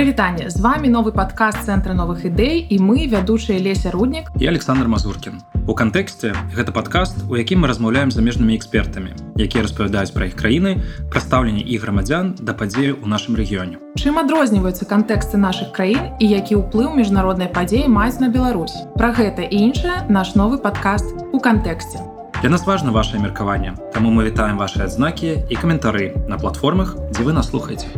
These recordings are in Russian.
Прывітанне з вами новы падкаст цэнтра новых ідэй і мы вядучыя леся руднік і Александр Мазуркін. У кантэксце гэта падкаст, у якім мы размаўляем замежнымі экспертамі, якія распавядаюць пра іх краіны, прадстаўленне і грамадзян да падзею ў нашым рэгіёне. Чым адрозніваюцца кантэксты нашых краін і які ўплыў міжнароднай падзеі маюць на Беларусь. Пра гэта і іншае наш новы падкаст у кантэксце. Для нас важна ваше меркаванне, таму мы вітаем ваши адзнакі і каментары на платформах, дзе вы нас слухаеце.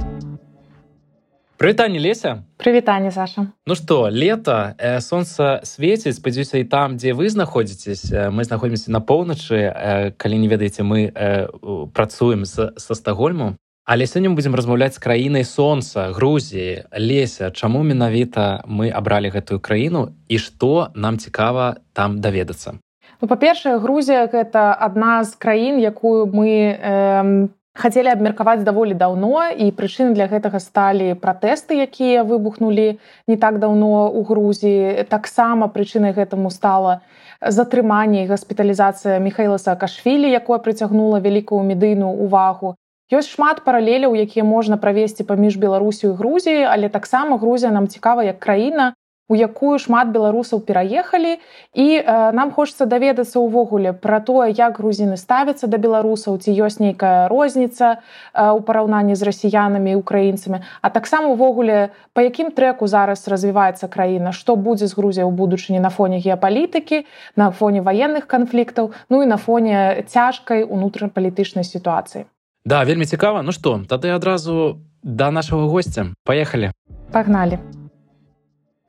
Прывітанне леся. Прывітанне Саша. Ну што лета э, сонца свеціць спадзяюся і там дзе вы знаходзіцесь э, мы знаходзімся на поўначы э, калі не ведаеце мы э, працуем з, са стагольму але сёння мы будзем размаўляць з краінай сонца Грузіі. Леся чаму менавіта мы абралі гэтую краіну і што нам цікава там даведацца? Ну, па-першае Грузія гэта адна з краін якую мы э, хацелі абмеркаваць даволі даўно і прычыны для гэтага сталі пратэсты якія выбухнулі не так даўно у грузіі. Таксама прычынай гэтаму стала затрыманне і гаспіталізацыя михаила саакашвілі якое прыцягнула вялікую медыйную увагу. Ёсць шмат паралеляў якія можна правесці паміж беларусю і грузіі але таксама грузія нам цікава як краіна у якую шмат беларусаў пераехалі. І э, нам хочется даведацца ўвогуле пра тое як грузіны ставяцца да беларусаў ці ёсць нейкая розніца э, у параўнанні з расіянамі украінцамі. А таксама увогуле па якім трэку зараз развіваецца краіна што будзе з грузія ў будучыні на фоне геапалітыкі на фоне военных канфліктаў ну і на фоне цяжкай унутрапалітычнай сітуацыі. Да вельмі цікава. Ну што тады адразу да нашага гостця паехалі. Пагнали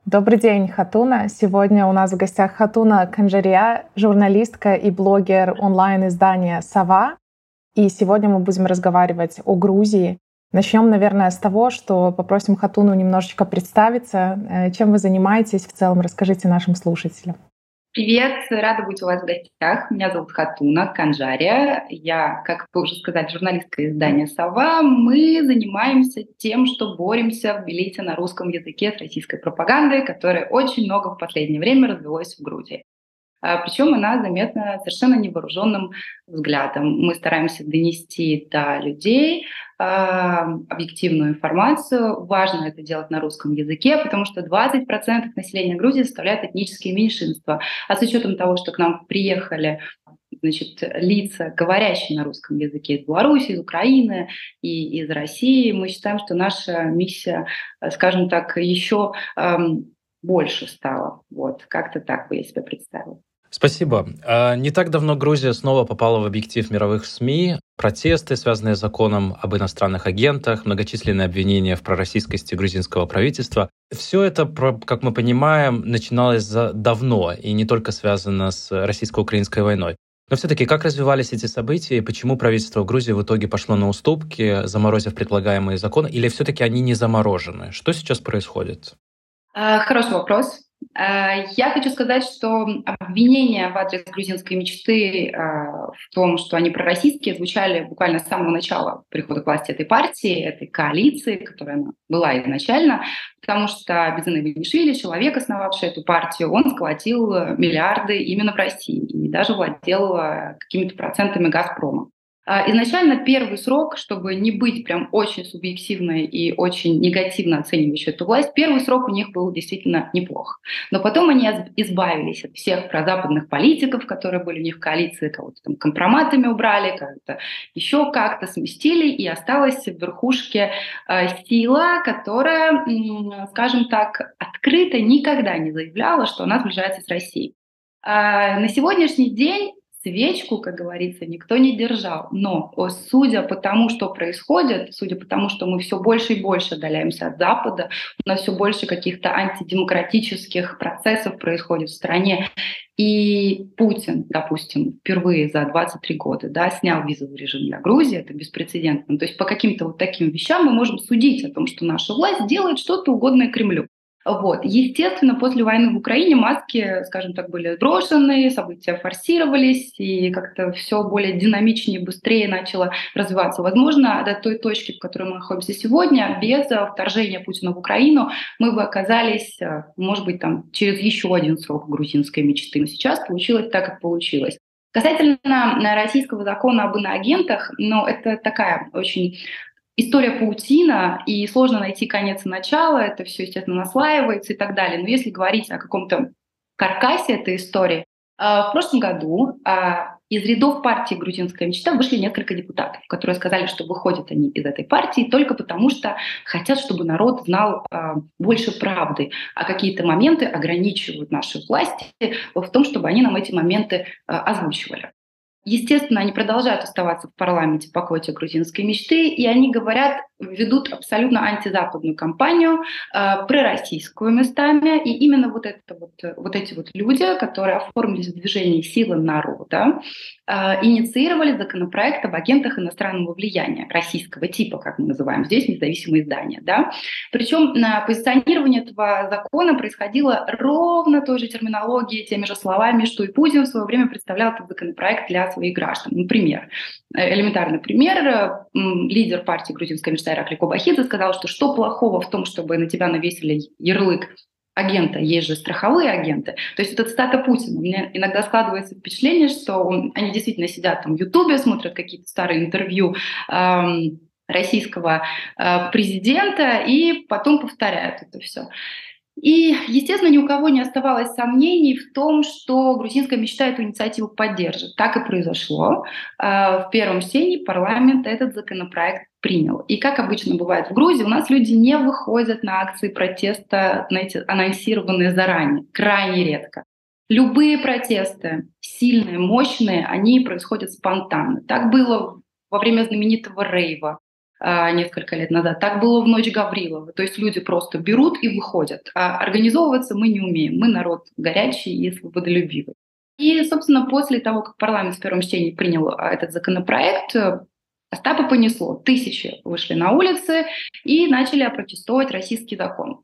Добрый день, Хатуна. Сегодня у нас в гостях Хатуна Канжария, журналистка и блогер онлайн-издания «Сова». И сегодня мы будем разговаривать о Грузии. Начнем, наверное, с того, что попросим Хатуну немножечко представиться. Э, чем вы занимаетесь в целом? Расскажите нашим слушателям. Привет, рада быть у вас в гостях. Меня зовут Хатуна Канжария. Я, как вы уже сказали, журналистка издания «Сова». Мы занимаемся тем, что боремся в элите на русском языке с российской пропагандой, которая очень много в последнее время развелась в Грузии. А, Причем она заметна совершенно невооруженным взглядом. Мы стараемся донести до людей а, объективную информацию. Важно это делать на русском языке, потому что 20% населения Грузии составляют этнические меньшинства. А с учетом того, что к нам приехали значит, лица, говорящие на русском языке из Беларуси, из Украины и из России, мы считаем, что наша миссия, скажем так, еще эм, больше стала. Вот, как-то так бы я себе представила. Спасибо. А, не так давно Грузия снова попала в объектив мировых СМИ. Протесты, связанные с законом об иностранных агентах, многочисленные обвинения в пророссийскости грузинского правительства. Все это, как мы понимаем, начиналось давно и не только связано с российско-украинской войной. Но все-таки как развивались эти события и почему правительство Грузии в итоге пошло на уступки, заморозив предлагаемые законы, или все-таки они не заморожены? Что сейчас происходит? А, хороший вопрос. Э, я хочу сказать, что обвинения в адрес грузинской мечты э, в том, что они пророссийские, звучали буквально с самого начала прихода к власти этой партии, этой коалиции, которая она была изначально, потому что Безыны Венишвили, человек, основавший эту партию, он сколотил миллиарды именно в России и даже владел э, какими-то процентами «Газпрома». А, изначально первый срок, чтобы не быть прям очень субъективной и очень негативно оценивающей эту власть, первый срок у них был действительно неплох. Но потом они избавились от всех прозападных политиков, которые были у них в коалиции, кого-то там компроматами убрали, кого-то еще как-то сместили, и осталась в верхушке э, сила, которая, скажем так, открыто никогда не заявляла, что она сближается с Россией. А, на сегодняшний день свечку, как говорится, никто не держал. Но судя по тому, что происходит, судя по тому, что мы все больше и больше отдаляемся от Запада, у нас все больше каких-то антидемократических процессов происходит в стране, и Путин, допустим, впервые за 23 года да, снял визовый режим для Грузии, это беспрецедентно. То есть по каким-то вот таким вещам мы можем судить о том, что наша власть делает что-то угодное Кремлю. Вот. Естественно, после войны в Украине маски, скажем так, были сброшены, события форсировались, и как-то все более динамичнее, быстрее начало развиваться. Возможно, до той точки, в которой мы находимся сегодня, без вторжения Путина в Украину, мы бы оказались, может быть, там, через еще один срок грузинской мечты. Но сейчас получилось так, как получилось. Касательно российского закона об иноагентах, ну, это такая очень история паутина, и сложно найти конец и начало, это все, естественно, наслаивается и так далее. Но если говорить о каком-то каркасе этой истории, в прошлом году из рядов партии «Грузинская мечта» вышли несколько депутатов, которые сказали, что выходят они из этой партии только потому, что хотят, чтобы народ знал э, больше правды, а какие-то моменты ограничивают наши власти в том, чтобы они нам эти моменты озвучивали. Естественно, они продолжают оставаться в парламенте по квоте грузинской мечты, и они говорят, ведут абсолютно антизападную кампанию, э, пророссийскую местами, и именно вот, это вот, вот эти вот люди, которые оформились в движении «Силы народа», э, инициировали законопроект об агентах иностранного влияния, российского типа, как мы называем здесь, независимые издания. Да? Причем на позиционирование этого закона происходило ровно той же терминологией, теми же словами, что и Путин в свое время представлял этот законопроект для своих граждан. Например, элементарный пример, лидер партии «Грузинская мечта» Ираклий Кобахидзе сказал, что что плохого в том, чтобы на тебя навесили ярлык агента, есть же страховые агенты. То есть это цитата Путина. У меня иногда складывается впечатление, что он, они действительно сидят там в Ютубе, смотрят какие-то старые интервью эм, российского э, президента и потом повторяют это все. И, естественно, ни у кого не оставалось сомнений в том, что грузинская мечта эту инициативу поддержит. Так и произошло. А, в первом чтении парламент этот законопроект принял. И как обычно бывает в Грузии, у нас люди не выходят на акции протеста, знаете, анонсированные заранее, крайне редко. Любые протесты, сильные, мощные, они происходят спонтанно. Так было во время знаменитого рейва несколько лет назад. Так было в ночь Гаврилова. То есть люди просто берут и выходят. А организовываться мы не умеем. Мы народ горячий и свободолюбивый. И, собственно, после того, как парламент в первом чтении принял а, этот законопроект, Остапа понесло. Тысячи вышли на улицы и начали опротестовать российский закон.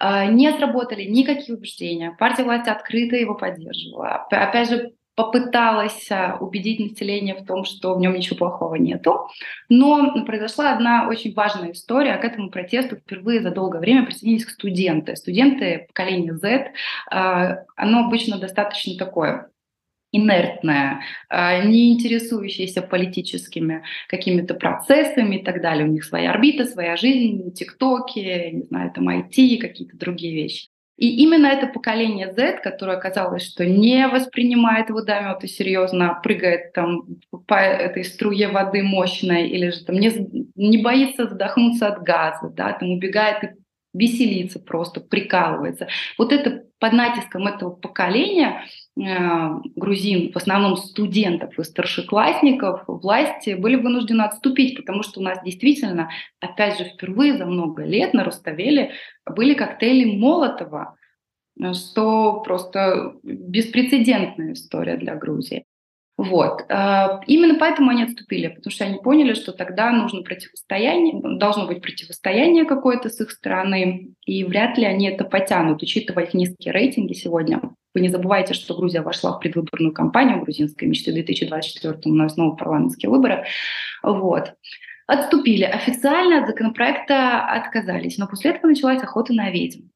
Не сработали никакие убеждения. Партия власти открыто его поддерживала. Опять же, попыталась а, убедить население в том, что в нем ничего плохого нету. Но произошла одна очень важная история. К этому протесту впервые за долгое время присоединились студенты. Студенты поколения Z, а, оно обычно достаточно такое инертная, а, не интересующаяся политическими какими-то процессами и так далее. У них своя орбита, своя жизнь, тиктоки, не знаю, там IT, какие-то другие вещи. И именно это поколение Z, которое оказалось, что не воспринимает водометы серьезно, прыгает там по этой струе воды мощной, или же там не, не боится задохнуться от газа, да, там убегает и веселится просто, прикалывается. Вот это под натиском этого поколения грузин, в основном студентов и старшеклассников, власти были вынуждены отступить, потому что у нас действительно, опять же, впервые за много лет на Руставеле были коктейли Молотова, что просто беспрецедентная история для Грузии. Вот. А, именно поэтому они отступили, потому что они поняли, что тогда нужно противостояние, должно быть противостояние какое-то с их стороны, и вряд ли они это потянут, учитывая их низкие рейтинги сегодня. Вы не забывайте, что Грузия вошла в предвыборную кампанию грузинской мечты 2024 у нас снова парламентские выборы. Вот. Отступили. Официально от законопроекта отказались, но после этого началась охота на ведьм,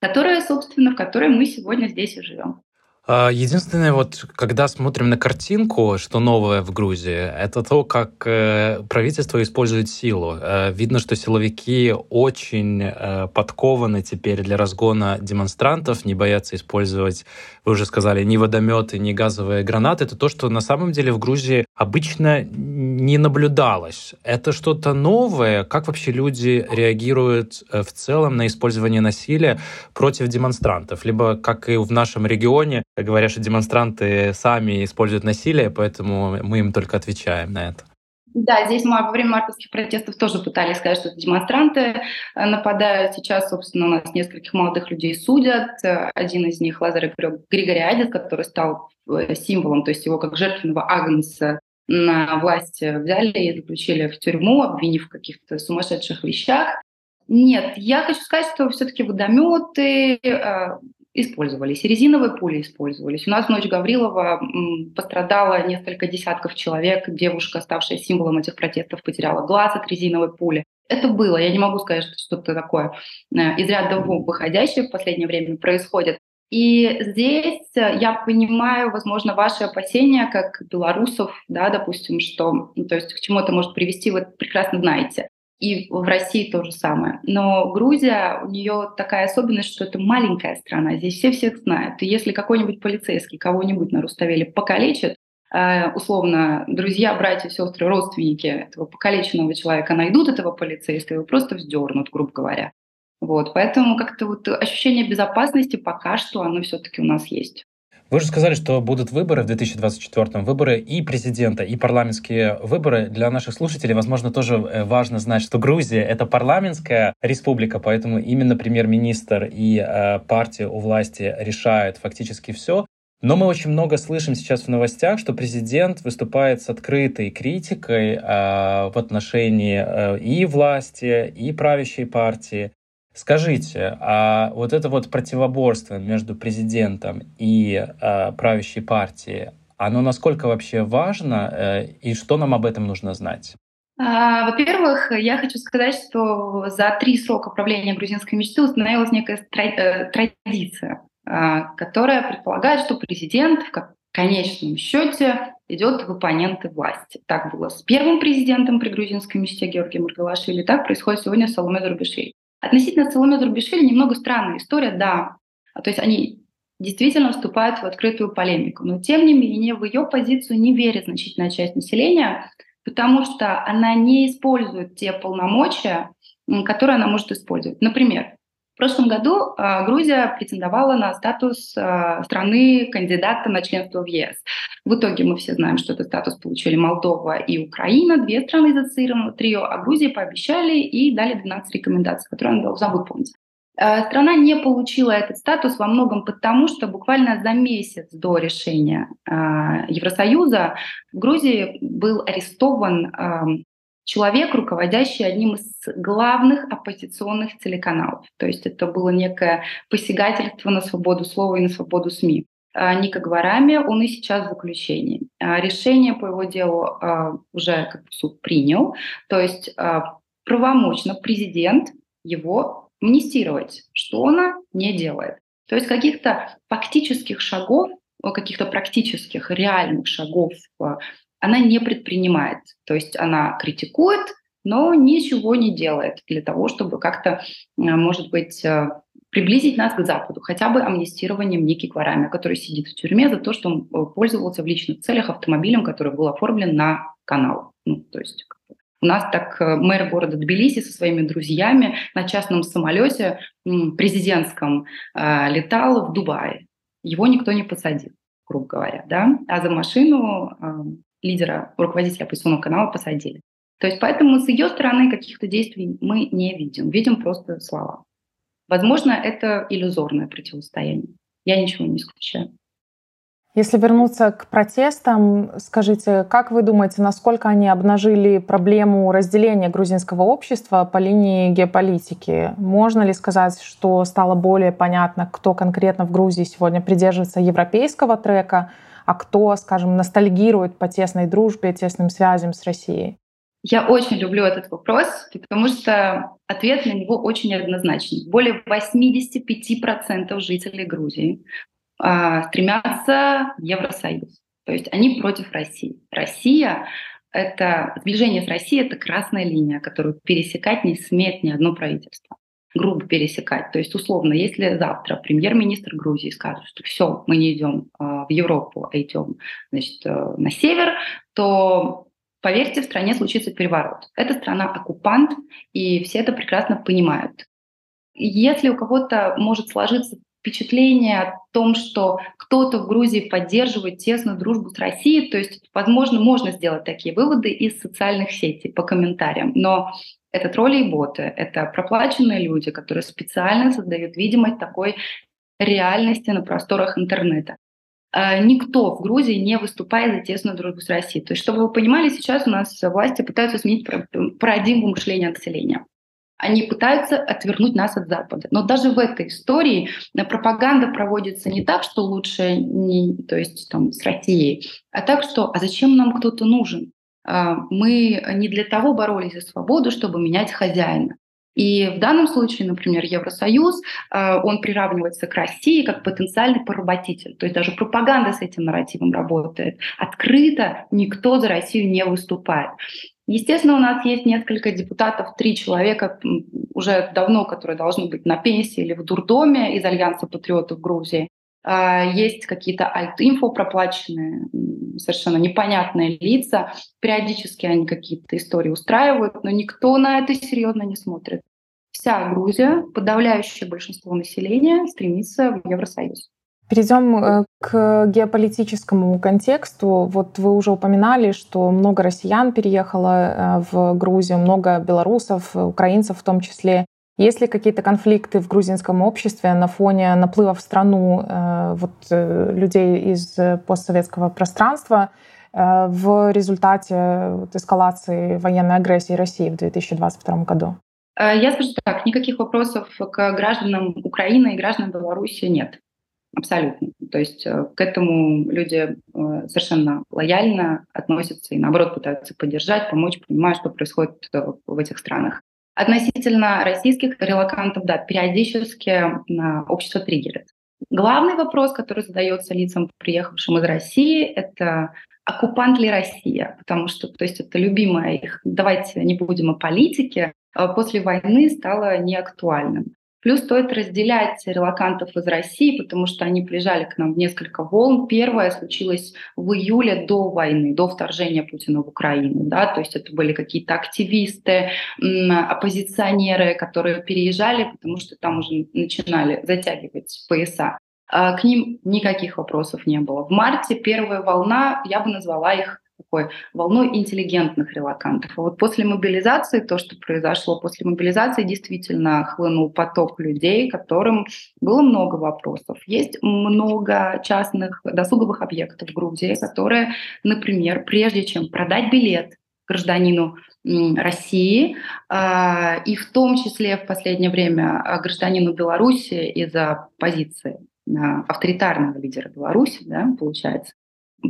которая, собственно, в которой мы сегодня здесь и живем. А, единственное, вот когда смотрим на картинку, что новое в Грузии, это то, как э, правительство использует силу. Э, видно, что силовики очень э, подкованы теперь для разгона демонстрантов, не боятся использовать, вы уже сказали, ни водометы, ни газовые гранаты. Это то, что на самом деле в Грузии обычно не наблюдалось. Это что-то новое? Как вообще люди реагируют в целом на использование насилия против демонстрантов? Либо, как и в нашем регионе, говорят, что демонстранты сами используют насилие, поэтому мы им только отвечаем на это. Да, здесь мы во время мартовских протестов тоже пытались сказать, что это демонстранты э, нападают. Сейчас, собственно, у нас нескольких молодых людей судят. Один из них Лазарь Григориадис, который стал э, символом, то есть его как жертвенного агнца на власть взяли и заключили в тюрьму, обвинив в каких-то сумасшедших вещах. Нет, я хочу сказать, что все-таки водометы, э, использовались. Резиновые пули использовались. У нас в ночь Гаврилова пострадало несколько десятков человек. Девушка, ставшая символом этих протестов, потеряла глаз от резиновой пули. Это было. Я не могу сказать, что что-то такое э, из ряда выходящее в последнее время происходит. И здесь э, я понимаю, возможно, ваши опасения, как белорусов, да, допустим, что, ну, то есть к чему это может привести, вы прекрасно знаете. и в России то же самое. Но Грузия, у нее такая особенность, что это маленькая страна, здесь все всех знают. И если какой-нибудь полицейский кого-нибудь на Руставеле покалечит, э, условно, друзья, братья, сестры, родственники этого покалеченного человека найдут этого полицейского и просто вздернут, грубо говоря. Вот, поэтому как-то вот ощущение безопасности пока что оно все-таки у нас есть. Вы же сказали, что будут выборы в 2024 выборы и президента, и парламентские выборы. Для наших слушателей, возможно, тоже э, важно знать, что Грузия — это парламентская республика, поэтому именно премьер-министр и э, партия у власти решают фактически все. Но мы очень много слышим сейчас в новостях, что президент выступает с открытой критикой э, в отношении э, и власти, и правящей партии. Скажите, а вот это вот противоборство между президентом и э, правящей партией, оно насколько вообще важно э, и что нам об этом нужно знать? А, во-первых, я хочу сказать, что за три срока правления грузинской мечты установилась некая э, традиция, а, которая предполагает, что президент в конечном счете идет в оппоненты власти. Так было с первым президентом при грузинской мечте Георгием Маргалашвили, так происходит сегодня с Саломе Дурбишвили. Относительно Соломе Зурбишвили немного странная история, да. То есть они действительно вступают в открытую полемику. Но тем не менее в ее позицию не верит значительная часть населения, потому что она не использует те полномочия, которые она может использовать. Например, в прошлом году э, Грузия претендовала на статус э, страны кандидата на членство в ЕС. В итоге мы все знаем, что этот статус получили Молдова и Украина, две страны из ассоциированного трио, а Грузии пообещали и дали 12 рекомендаций, которые она должна выполнить. Э, страна не получила этот статус во многом потому, что буквально за месяц до решения Евросоюза в Грузии был арестован человек, руководящий одним из главных оппозиционных телеканалов. То есть это было некое посягательство на свободу слова и на свободу СМИ. А, Ника Гварами, он и сейчас в заключении. А, решение по его делу а, уже как суд принял, то есть правомочно президент его амнистировать, что она не делает. То есть каких-то фактических шагов, каких-то практических реальных шагов она не предпринимает. То есть она критикует, но ничего не делает для того, чтобы как-то, э, может быть, э, приблизить нас к Западу, хотя бы амнистированием Ники Кварами, который сидит в тюрьме за то, что он э, пользовался в личных целях автомобилем, который был оформлен на канал. Ну, то есть у нас так мэр города Тбилиси со своими друзьями на частном самолете президентском летал в Дубае. Его никто не посадил, грубо говоря, да, а за машину лидера, руководителя оппозиционного канала посадили. То есть поэтому с ее стороны каких-то действий мы не видим, видим просто слова. Возможно, это иллюзорное противостояние. Я ничего не исключаю. Если вернуться к протестам, скажите, как вы думаете, насколько они обнажили проблему разделения грузинского общества по линии геополитики? Можно ли сказать, что стало более понятно, кто конкретно в Грузии сегодня придерживается европейского трека, а кто, скажем, ностальгирует по тесной дружбе, тесным связям с Россией? Я очень люблю этот вопрос, потому что ответ на него очень однозначный. Более 85% жителей Грузии э, стремятся в Евросоюз. То есть они против России. Россия это сближение с Россией это красная линия, которую пересекать не смеет ни одно правительство грубо пересекать. То есть, условно, если завтра премьер-министр Грузии скажет, что все, мы не идем э, в Европу, а идем значит, э, на север, то поверьте, в стране случится переворот. Это страна оккупант, и все это прекрасно понимают. Если у кого-то может сложиться впечатление о том, что кто-то в Грузии поддерживает тесную дружбу с Россией, то есть, возможно, можно сделать такие выводы из социальных сетей по комментариям, но это тролли и боты, это проплаченные люди, которые специально создают видимость такой реальности на просторах интернета. А, никто в Грузии не выступает за тесную дружбу с Россией. То есть, чтобы вы понимали, сейчас у нас власти пытаются сменить парадигму мышления населения. Они пытаются отвернуть нас от Запада. Но даже в этой истории пропаганда проводится не так, что лучше не, то есть, там, с Россией, а так, что «а зачем нам кто-то нужен?» А, мы не для того боролись за свободу, чтобы менять хозяина. И в данном случае, например, Евросоюз, а, он приравнивается к России как потенциальный поработитель. То есть даже пропаганда с этим нарративом работает. Открыто никто за Россию не выступает. Естественно, у нас есть несколько депутатов, три человека уже давно, которые должны быть на пенсии или в дурдоме из Альянса патриотов Грузии. А, есть какие-то альт-инфо проплаченные, совершенно непонятные лица. Периодически они какие-то истории устраивают, но никто на это серьезно не смотрит. Вся Грузия, подавляющее большинство населения, стремится в Евросоюз. Перейдем э, к геополитическому контексту. Вот вы уже упоминали, что много россиян переехало э, в Грузию, много белорусов, украинцев в том числе. Есть ли какие-то конфликты в грузинском обществе на фоне наплыва в страну э, вот, людей из постсоветского пространства в результате вот, эскалации военной агрессии России в 2022 году? Я скажу так, никаких вопросов к гражданам Украины и гражданам Беларуси нет. Абсолютно. То есть э, к этому люди э, совершенно лояльно относятся и, наоборот, пытаются поддержать, помочь, понимая, что происходит э, в этих странах. Относительно российских релакантов, да, периодически общество триггерит. Главный вопрос, который задается лицам, приехавшим из России, это оккупант ли Россия? Потому что, то есть это любимое их, давайте не будем о политике, после войны стало неактуальным. Плюс стоит разделять релакантов из России, потому что они приезжали к нам в несколько волн. Первая случилась в июле до войны, до вторжения Путина в Украину. Да? То есть это были какие-то активисты, оппозиционеры, которые переезжали, потому что там уже начинали затягивать пояса. А к ним никаких вопросов не было. В марте первая волна, я бы назвала их такой волной интеллигентных релакантов. А вот после мобилизации, то, что произошло после мобилизации, действительно хлынул поток людей, которым было много вопросов. Есть много частных досуговых объектов в Грузии, которые, например, прежде чем продать билет гражданину России, а, и в том числе в последнее время а, гражданину Беларуси из-за позиции авторитарного лидера Беларуси, да, получается,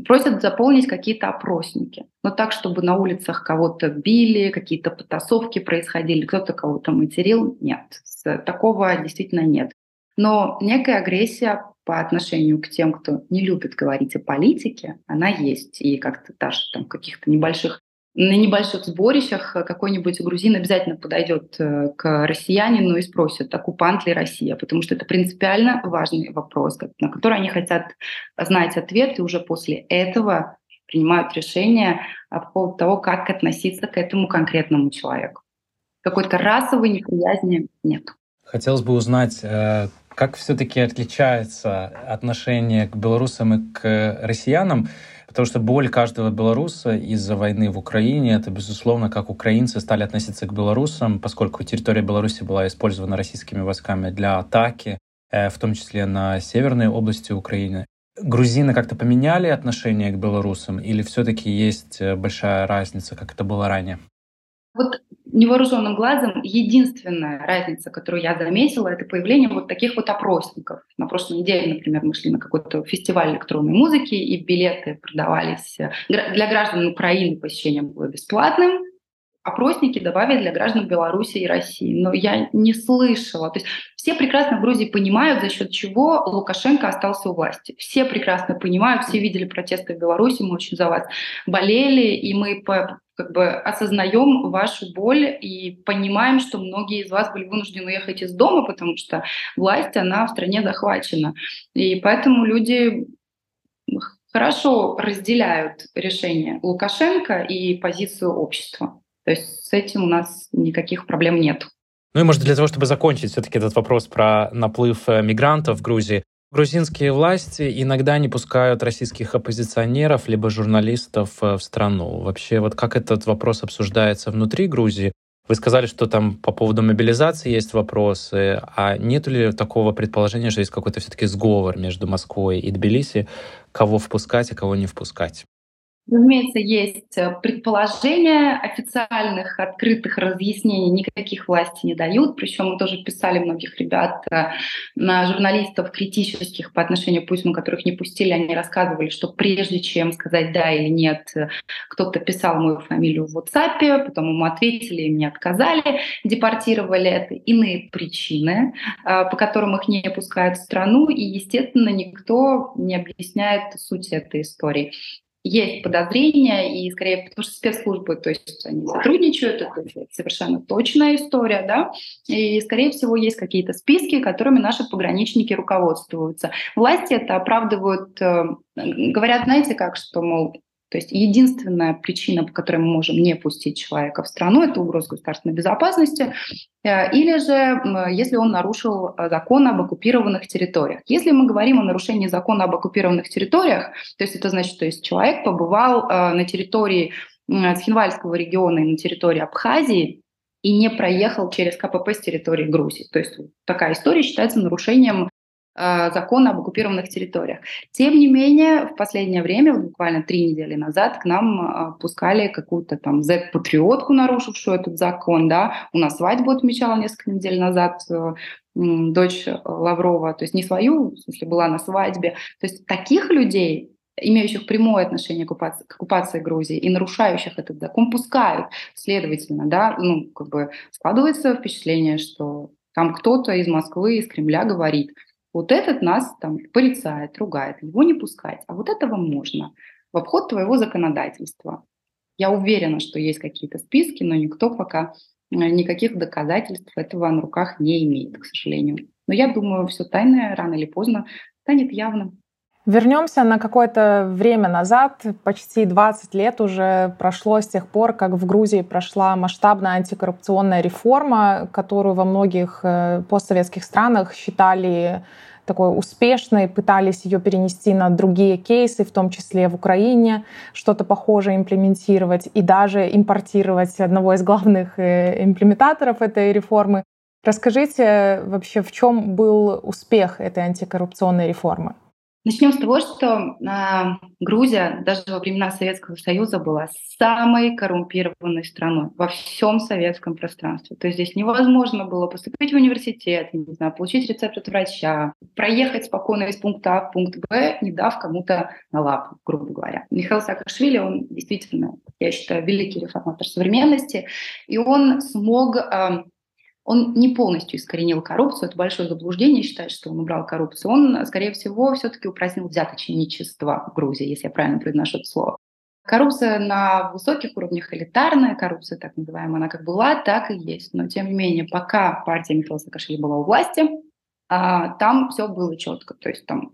просят заполнить какие-то опросники. Но так, чтобы на улицах кого-то били, какие-то потасовки происходили, кто-то кого-то материл, нет. Такого действительно нет. Но некая агрессия по отношению к тем, кто не любит говорить о политике, она есть. И как-то даже там каких-то небольших на небольших сборищах какой-нибудь грузин обязательно подойдет э, к россиянину и спросит, оккупант ли Россия, потому что это принципиально важный вопрос, на который они хотят знать ответ, и уже после этого принимают решение по поводу того, как относиться к этому конкретному человеку. Какой-то расовой неприязни нет. Хотелось бы узнать, э, как все-таки отличается отношение к белорусам и к россиянам Потому что боль каждого белоруса из-за войны в Украине, это, безусловно, как украинцы стали относиться к белорусам, поскольку территория Беларуси была использована российскими войсками для атаки, э, в том числе на северной области Украины. Грузины как-то поменяли отношение к белорусам или все-таки есть э, большая разница, как это было ранее? Вот невооруженным глазом единственная разница, которую я заметила, это появление вот таких вот опросников. На прошлой неделе, например, мы шли на какой-то фестиваль электронной музыки, и билеты продавались для граждан Украины, посещение было бесплатным, опросники добавили для граждан Беларуси и России. Но я не слышала. То есть все прекрасно в Грузии понимают, за счет чего Лукашенко остался у власти. Все прекрасно понимают, все видели протесты в Беларуси, мы очень за вас болели, и мы как бы осознаем вашу боль и понимаем, что многие из вас были вынуждены уехать из дома, потому что власть, она в стране захвачена. И поэтому люди хорошо разделяют решение Лукашенко и позицию общества. То есть с этим у нас никаких проблем нет. Ну и, может, для того, чтобы закончить все-таки этот вопрос про наплыв э, мигрантов в Грузии, грузинские власти иногда не пускают российских оппозиционеров либо журналистов э, в страну. Вообще, вот как этот вопрос обсуждается внутри Грузии? Вы сказали, что там по поводу мобилизации есть вопросы, а нет ли такого предположения, что есть какой-то все-таки сговор между Москвой и Тбилиси, кого впускать и кого не впускать? Разумеется, есть э, предположения, официальных, открытых разъяснений никаких власти не дают. Причем мы тоже писали многих ребят, э, на журналистов критических по отношению к Путину, которых не пустили, они рассказывали, что прежде чем сказать «да» или «нет», э, кто-то писал мою фамилию в WhatsApp, потом ему ответили, и мне отказали, депортировали. Это иные причины, по которым их не пускают в страну, и, естественно, никто не объясняет суть этой истории. Есть подозрения, и скорее потому что спецслужбы, то есть они сотрудничают, это совершенно точная история, да, и, скорее всего, есть какие-то списки, которыми наши пограничники руководствуются. Власти это оправдывают, э, говорят, знаете как, что, мол, то есть единственная причина, по которой мы можем не пустить человека в страну, это угроза государственной безопасности, э, или же если он нарушил э, закон об оккупированных территориях. Если мы говорим о нарушении закона об оккупированных территориях, то есть это значит, что если человек побывал э, на территории Цхинвальского региона и на территории Абхазии, и не проехал через КПП с территории Грузии. То есть такая история считается нарушением закона об оккупированных территориях. Тем не менее, в последнее время, буквально три недели назад, к нам э, пускали какую-то там Z-патриотку, нарушившую этот закон. Да? У нас свадьбу отмечала несколько недель назад э, дочь Лаврова, то есть не свою, в смысле, была на свадьбе. То есть таких людей, имеющих прямое отношение к оккупации, к оккупации Грузии и нарушающих этот закон, пускают. Следовательно, да, ну, как бы складывается впечатление, что там кто-то из Москвы, из Кремля говорит – вот этот нас там порицает, ругает, его не пускать, а вот этого можно в обход твоего законодательства. Я уверена, что есть какие-то списки, но никто пока э, никаких доказательств этого на руках не имеет, к сожалению. Но я думаю, все тайное рано или поздно станет явным. Вернемся на какое-то время назад, почти 20 лет уже прошло с тех пор, как в Грузии прошла масштабная антикоррупционная реформа, которую во многих э, постсоветских странах считали такой успешной, пытались ее перенести на другие кейсы, в том числе в Украине, что-то похожее имплементировать и даже импортировать одного из главных э, имплементаторов этой реформы. Расскажите вообще, в чем был успех этой антикоррупционной реформы? Начнем с того, что э, Грузия даже во времена Советского Союза была самой коррумпированной страной во всем советском пространстве. То есть здесь невозможно было поступить в университет, не знаю, получить рецепт от врача, проехать спокойно из пункта А в пункт Б, не дав кому-то на лапу, грубо говоря. Михаил Саакашвили, он действительно, я считаю, великий реформатор современности, и он смог э, он не полностью искоренил коррупцию, это большое заблуждение считать, что он убрал коррупцию. Он, скорее всего, все-таки упразднил взяточничество в Грузии, если я правильно произношу это слово. Коррупция на высоких уровнях, элитарная коррупция, так называемая, она как была, так и есть. Но, тем не менее, пока партия Михаила Саакашвили была у власти, а, там все было четко. То есть там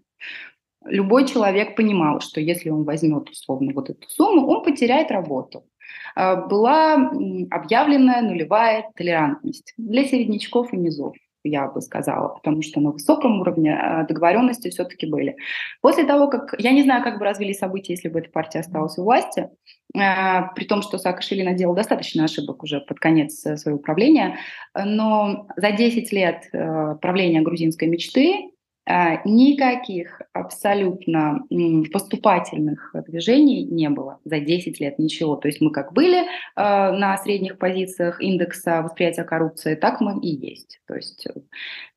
любой человек понимал, что если он возьмет условно вот эту сумму, он потеряет работу. А, была объявлена нулевая толерантность для середнячков и низов я бы сказала, потому что на высоком уровне а, договоренности все-таки были. После того, как... Я не знаю, как бы развились события, если бы эта партия осталась у власти, а, при том, что Саакашвили наделал достаточно ошибок уже под конец э, своего правления, но за 10 лет э, правления грузинской мечты никаких абсолютно поступательных движений не было за 10 лет, ничего. То есть мы как были а, на средних позициях индекса восприятия коррупции, так мы и есть. То есть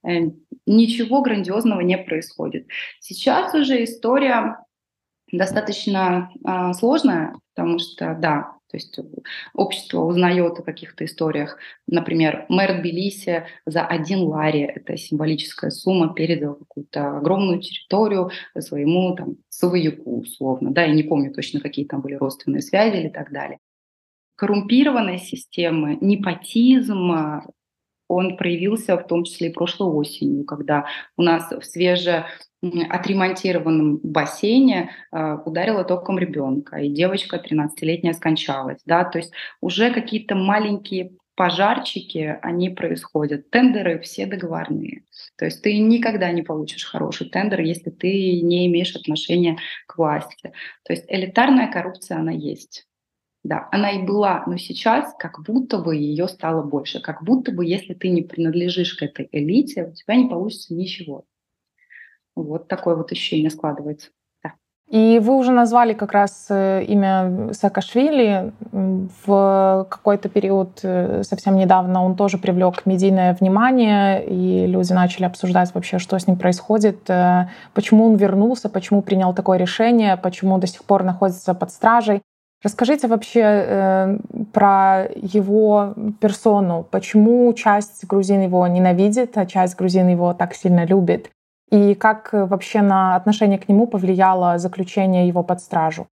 э, ничего грандиозного не происходит. Сейчас уже история достаточно а, сложная, потому что, да, то есть общество узнает о каких-то историях. Например, мэр Тбилиси за один лари, это символическая сумма, передал какую-то огромную территорию своему там, свояку, условно. Да, я не помню точно, какие там были родственные связи или так далее. Коррумпированная система, непотизм, он проявился в том числе и прошлой осенью, когда у нас в свеже отремонтированном бассейне э, ударила током ребенка, и девочка 13-летняя скончалась. Да? То есть уже какие-то маленькие пожарчики, они происходят. Тендеры все договорные. То есть ты никогда не получишь хороший тендер, если ты не имеешь отношения к власти. То есть элитарная коррупция, она есть. Да, она и была, но сейчас как будто бы ее стало больше. Как будто бы, если ты не принадлежишь к этой элите, у тебя не получится ничего. Вот такое вот ощущение складывается. И вы уже назвали как раз э, имя Саакашвили. В какой-то период э, совсем недавно он тоже привлек медийное внимание, и люди начали обсуждать вообще, что с ним происходит, э, почему он вернулся, почему принял такое решение, почему до сих пор находится под стражей. Расскажите вообще э, про его персону, почему часть грузин его ненавидит, а часть грузин его так сильно любит, и как вообще на отношение к нему повлияло заключение его под стражу?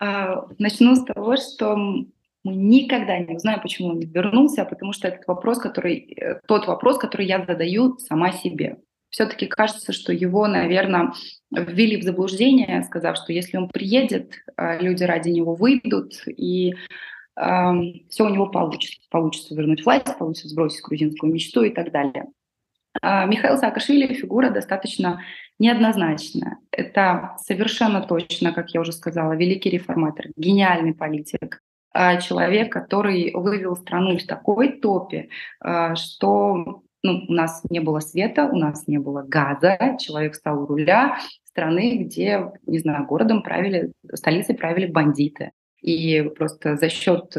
А, начну с того, что мы никогда не узнаем, почему он вернулся, потому что этот вопрос, который, э, тот вопрос, который я задаю сама себе. Все-таки кажется, что его, наверное, ввели в заблуждение, сказав, что если он приедет, а, люди ради него выйдут, и э, все у него получится. Получится вернуть власть, получится сбросить грузинскую мечту и так далее. Э, Михаил Саакашвили фигура достаточно неоднозначная. Это совершенно точно, как я уже сказала, великий реформатор, гениальный политик, человек, который вывел страну в такой топе, что ну, у нас не было света, у нас не было газа, человек стал у руля страны, где, не знаю, городом правили, столицей правили бандиты. И просто за счет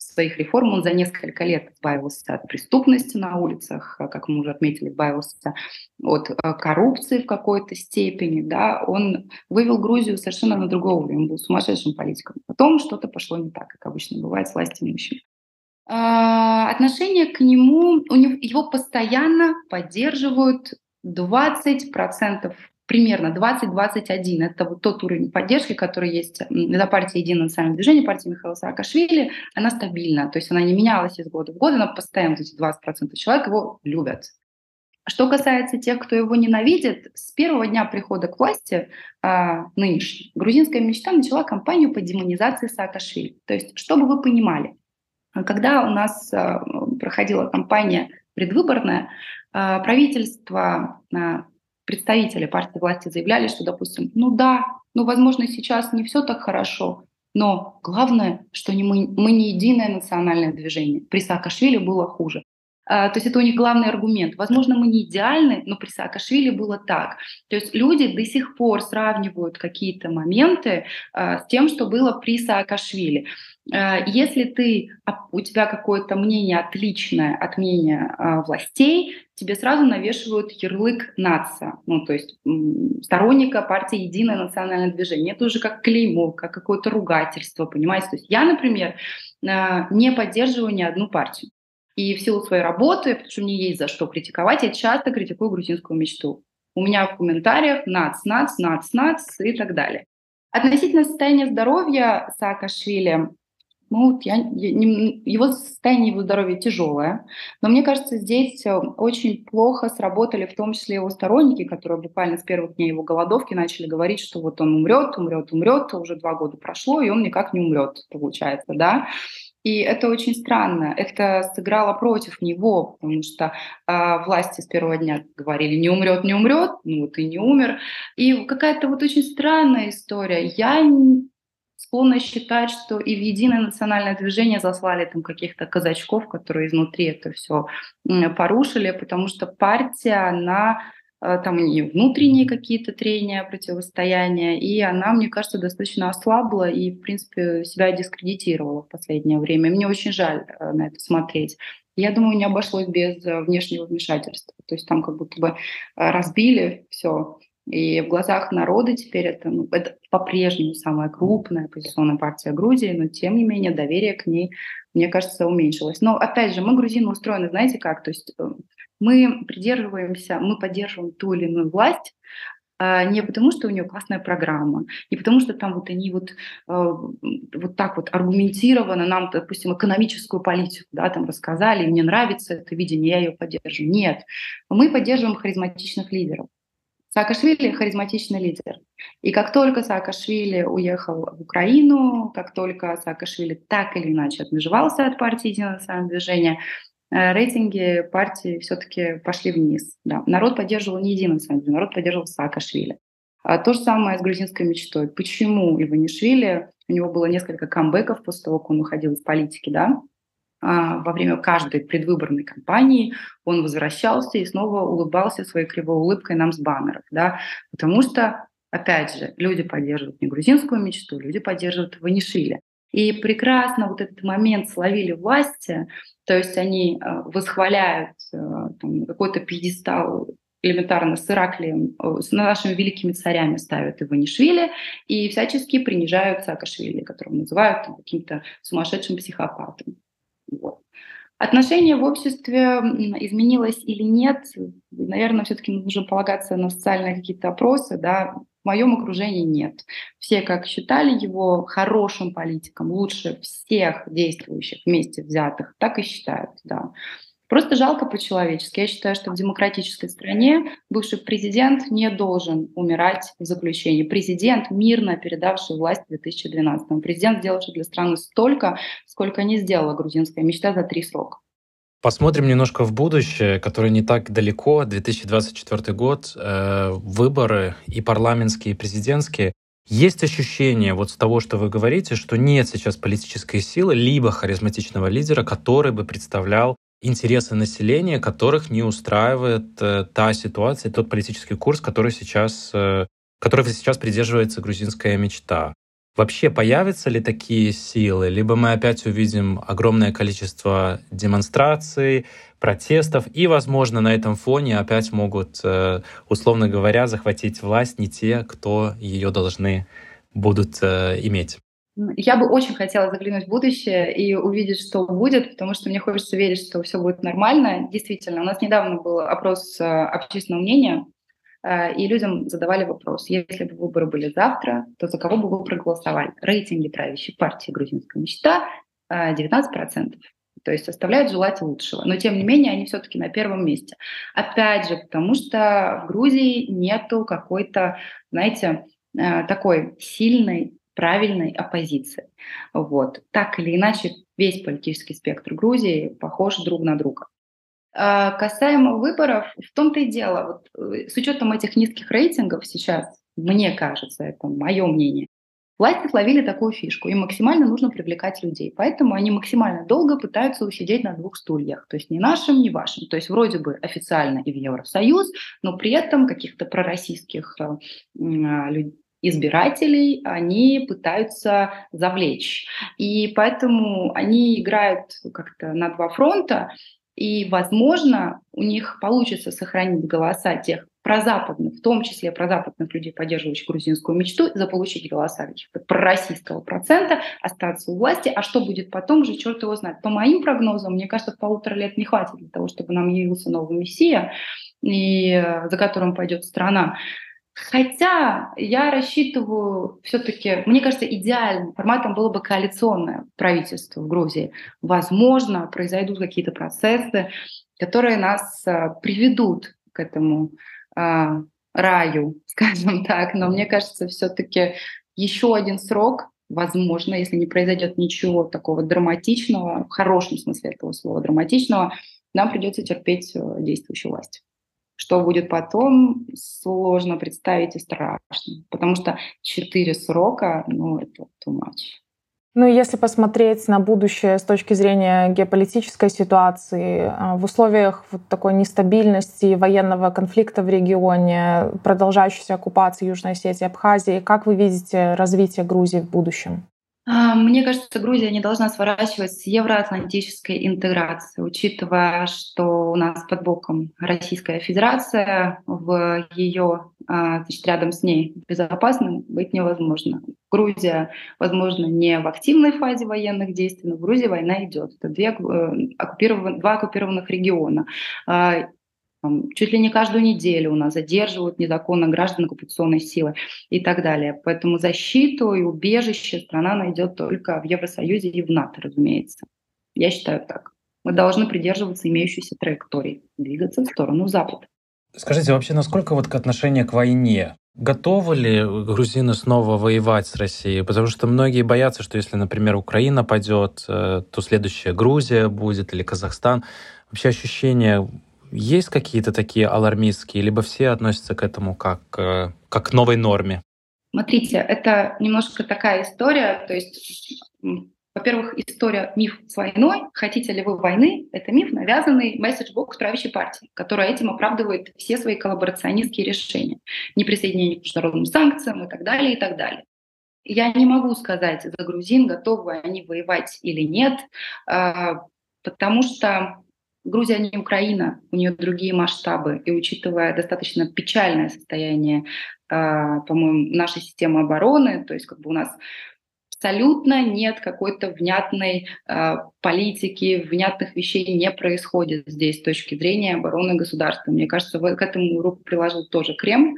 своих реформ он за несколько лет избавился от преступности на улицах, как мы уже отметили, избавился от э, коррупции в какой-то степени. Да. Он вывел Грузию совершенно на другой уровень, он был сумасшедшим политиком. Потом что-то пошло не так, как обычно бывает с властью имущими. А, отношение к нему, у него, его постоянно поддерживают 20%, примерно 20-21. Это вот тот уровень поддержки, который есть за партией «Единое национальное движение», партия Михаила Саакашвили. Она стабильна, то есть она не менялась из года в год, она постоянно, эти 20% человек его любят. Что касается тех, кто его ненавидит, с первого дня прихода к власти а, нынешней грузинская мечта начала кампанию по демонизации Саакашвили. То есть, чтобы вы понимали, когда у нас а, проходила кампания предвыборная, а, правительство, а, представители партии власти заявляли, что, допустим, ну да, ну, возможно, сейчас не все так хорошо, но главное, что не мы, мы не единое национальное движение. При Саакашвили было хуже. То есть это у них главный аргумент. Возможно, мы не идеальны, но при Саакашвили было так. То есть люди до сих пор сравнивают какие-то моменты с тем, что было при Саакашвили. А, если ты, у тебя какое-то мнение отличное от мнения властей, тебе сразу навешивают ярлык нация, ну то есть сторонника партии «Единое национальное движение». Это уже как клеймо, как какое-то ругательство, понимаете? То есть я, например, не поддерживаю ни одну партию. И в силу своей работы, потому что мне есть за что критиковать, я часто критикую грузинскую мечту. У меня в комментариях нац, нац, нац, нац и так далее. Относительно состояния здоровья Саакашвили, ну, я, я, не, его состояние его здоровья тяжелое, но мне кажется, здесь э, очень плохо сработали в том числе его сторонники, которые буквально с первых дней его голодовки начали говорить, что вот он умрет, умрет, умрет, уже два года прошло, и он никак не умрет, получается, да. И это очень странно. Это сыграло против него, потому что э, власти с первого дня говорили, не умрет, не умрет, ну вот и не умер. И какая-то вот очень странная история. Я склонна считать, что и в единое национальное движение заслали там каких-то казачков, которые изнутри это все порушили, потому что партия, она Э, там и внутренние какие-то трения, противостояния, и она, мне кажется, достаточно ослабла и, в принципе, себя дискредитировала в последнее время. Мне очень жаль э, на это смотреть. Я думаю, не обошлось без э, внешнего вмешательства. То есть там как будто бы разбили все. И в глазах народа теперь это, ну, это по-прежнему самая крупная оппозиционная партия Грузии, но тем не менее доверие к ней, мне кажется, уменьшилось. Но опять же, мы, грузины, устроены, знаете как? То есть мы придерживаемся, мы поддерживаем ту или иную власть, а, не потому, что у нее классная программа, не потому, что там вот они вот, а, вот так вот аргументированно нам, допустим, экономическую политику да, там рассказали, мне нравится это видение, я ее поддерживаю. Нет, мы поддерживаем харизматичных лидеров. Саакашвили – харизматичный лидер. И как только Саакашвили уехал в Украину, как только Саакашвили так или иначе отмежевался от партии «Единое национальное движение», Э, рейтинги партии все-таки пошли вниз. Да. Народ поддерживал не единый саммит, народ поддерживал Саакашвили. А то же самое с грузинской мечтой. Почему Иванишвили, у него было несколько камбэков после того, как он уходил из политики, да, во время каждой предвыборной кампании он возвращался и снова улыбался своей кривой улыбкой нам с баннеров, да, потому что, опять же, люди поддерживают не грузинскую мечту, люди поддерживают Ванишвили. И прекрасно вот этот момент словили власти, то есть они э, восхваляют э, какой-то пьедестал элементарно с Ираклием, с нашими великими царями ставят Иванишвили и всячески принижают Саакашвили, которого называют каким-то сумасшедшим психопатом. Вот. Отношение в обществе изменилось или нет, наверное, все-таки нужно полагаться на социальные какие-то опросы, да, В моем окружении нет. Все как считали его хорошим политиком, лучше всех действующих вместе взятых, так и считают, да. Просто жалко по-человечески. Я считаю, что в демократической стране бывший президент не должен умирать в заключении. Президент, мирно передавший власть в 2012 Президент, сделавший для страны столько, сколько не сделала грузинская мечта за три срока. Посмотрим немножко в будущее, которое не так далеко, 2024 год, э, выборы и парламентские, и президентские. Есть ощущение вот с того, что вы говорите, что нет сейчас политической силы, либо харизматичного лидера, который бы представлял интересы населения, которых не устраивает э, та ситуация, тот политический курс, который сейчас, э, которого сейчас придерживается грузинская мечта. Вообще появятся ли такие силы, либо мы опять увидим огромное количество демонстраций, протестов, и, возможно, на этом фоне опять могут, э, условно говоря, захватить власть не те, кто ее должны будут э, иметь. Я бы очень хотела заглянуть в будущее и увидеть, что будет, потому что мне хочется верить, что все будет нормально. Действительно, у нас недавно был опрос э, общественного мнения, э, и людям задавали вопрос, если бы выборы были завтра, то за кого бы вы проголосовали? Рейтинги правящей партии «Грузинская мечта» 19%. Э, то есть оставляют желать лучшего. Но, тем не менее, они все-таки на первом месте. Опять же, потому что в Грузии нету какой-то, знаете, такой сильной правильной оппозиции. Вот. Так или иначе, весь политический спектр Грузии похож друг на друга. А касаемо выборов, в том-то и дело, вот, э, с учетом этих низких рейтингов сейчас, мне кажется, это мое мнение, власти словили такую фишку, им максимально нужно привлекать людей, поэтому они максимально долго пытаются усидеть на двух стульях, то есть не нашим, не вашим, то есть вроде бы официально и в Евросоюз, но при этом каких-то пророссийских э, людей избирателей они пытаются завлечь. И поэтому они играют как-то на два фронта, и, возможно, у них получится сохранить голоса тех прозападных, в том числе прозападных людей, поддерживающих грузинскую мечту, заполучить голоса каких-то пророссийского процента, остаться у власти. А что будет потом, уже черт его знает. По моим прогнозам, мне кажется, полутора лет не хватит для того, чтобы нам явился новый мессия, и э, за которым пойдет страна. Хотя я рассчитываю все-таки, мне кажется, идеальным форматом было бы коалиционное правительство в Грузии. Возможно, произойдут какие-то процессы, которые нас а, приведут к этому а, раю, скажем так. Но мне кажется, все-таки еще один срок, возможно, если не произойдет ничего такого драматичного, в хорошем смысле этого слова драматичного, нам придется терпеть э, действующую власть. Что будет потом, сложно представить и страшно, потому что четыре срока, ну, это too much. Ну, если посмотреть на будущее с точки зрения геополитической ситуации, а, в условиях вот такой нестабильности, военного конфликта в регионе, продолжающейся оккупации Южной Осетии, Абхазии, как вы видите развитие Грузии в будущем? А, мне кажется, Грузия не должна сворачивать с евроатлантической интеграцией, учитывая, что у нас под боком Российская Федерация, в ее, а, значит, рядом с ней безопасным быть невозможно. Грузия, возможно, не в активной фазе военных действий, но в Грузии война идет. Это две э, оккупиров... два оккупированных региона. Чуть ли не каждую неделю у нас задерживают незаконно граждан оккупационной силы и так далее. Поэтому защиту и убежище страна найдет только в Евросоюзе и в НАТО, разумеется. Я считаю так. Мы должны придерживаться имеющейся траектории, двигаться в сторону Запада. Скажите, вообще, насколько вот к отношению к войне? Готовы ли грузины снова воевать с Россией? Потому что многие боятся, что если, например, Украина пойдет, э, то следующая Грузия будет или Казахстан. Вообще ощущение есть какие-то такие алармистские, либо все относятся к этому как, э, как к новой норме? Смотрите, это немножко такая история, то есть во-первых, история миф с войной. Хотите ли вы войны? Это миф, навязанный месседж-бокс правящей партии, которая этим оправдывает все свои коллаборационистские решения. Неприсоединение к международным санкциям и так далее, и так далее. Я не могу сказать за грузин, готовы они воевать или нет, а, потому что Грузия не Украина, у нее другие масштабы. И учитывая достаточно печальное состояние, а, по-моему, нашей системы обороны, то есть как бы у нас абсолютно нет какой-то внятной э, политики, внятных вещей не происходит здесь с точки зрения обороны государства. Мне кажется, к этому руку приложил тоже Кремль.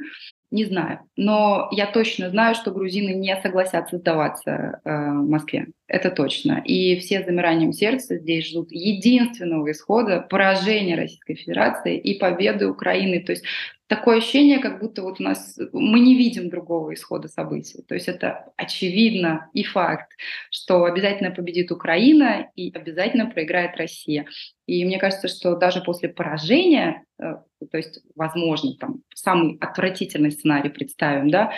Не знаю. Но я точно знаю, что грузины не согласятся сдаваться э, в Москве. Это точно. И все с замиранием сердца здесь ждут единственного исхода поражения Российской Федерации и победы Украины. То есть такое ощущение, как будто вот у нас мы не видим другого исхода событий. То есть это очевидно и факт, что обязательно победит Украина и обязательно проиграет Россия. И мне кажется, что даже после поражения, э, то есть, возможно, там самый отвратительный сценарий представим, да,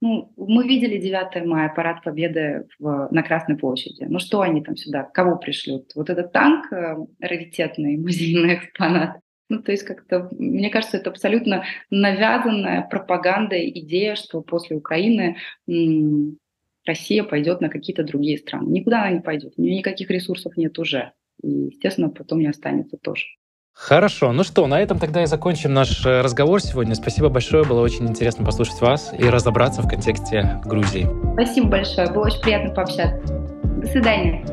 ну, мы видели 9 мая, парад Победы в, на Красной площади. Ну что они там сюда, кого пришлют? Вот этот танк, э, раритетный музейный экспонат. Ну, то есть как-то, мне кажется, это абсолютно навязанная пропаганда, идея, что после Украины м- Россия пойдет на какие-то другие страны. Никуда она не пойдет, у нее никаких ресурсов нет уже. И, естественно, потом не останется тоже. Хорошо. Ну что, на этом тогда и закончим наш э, разговор сегодня. Спасибо большое. Было очень интересно послушать вас и разобраться в контексте Грузии. Спасибо большое. Было очень приятно пообщаться. До свидания.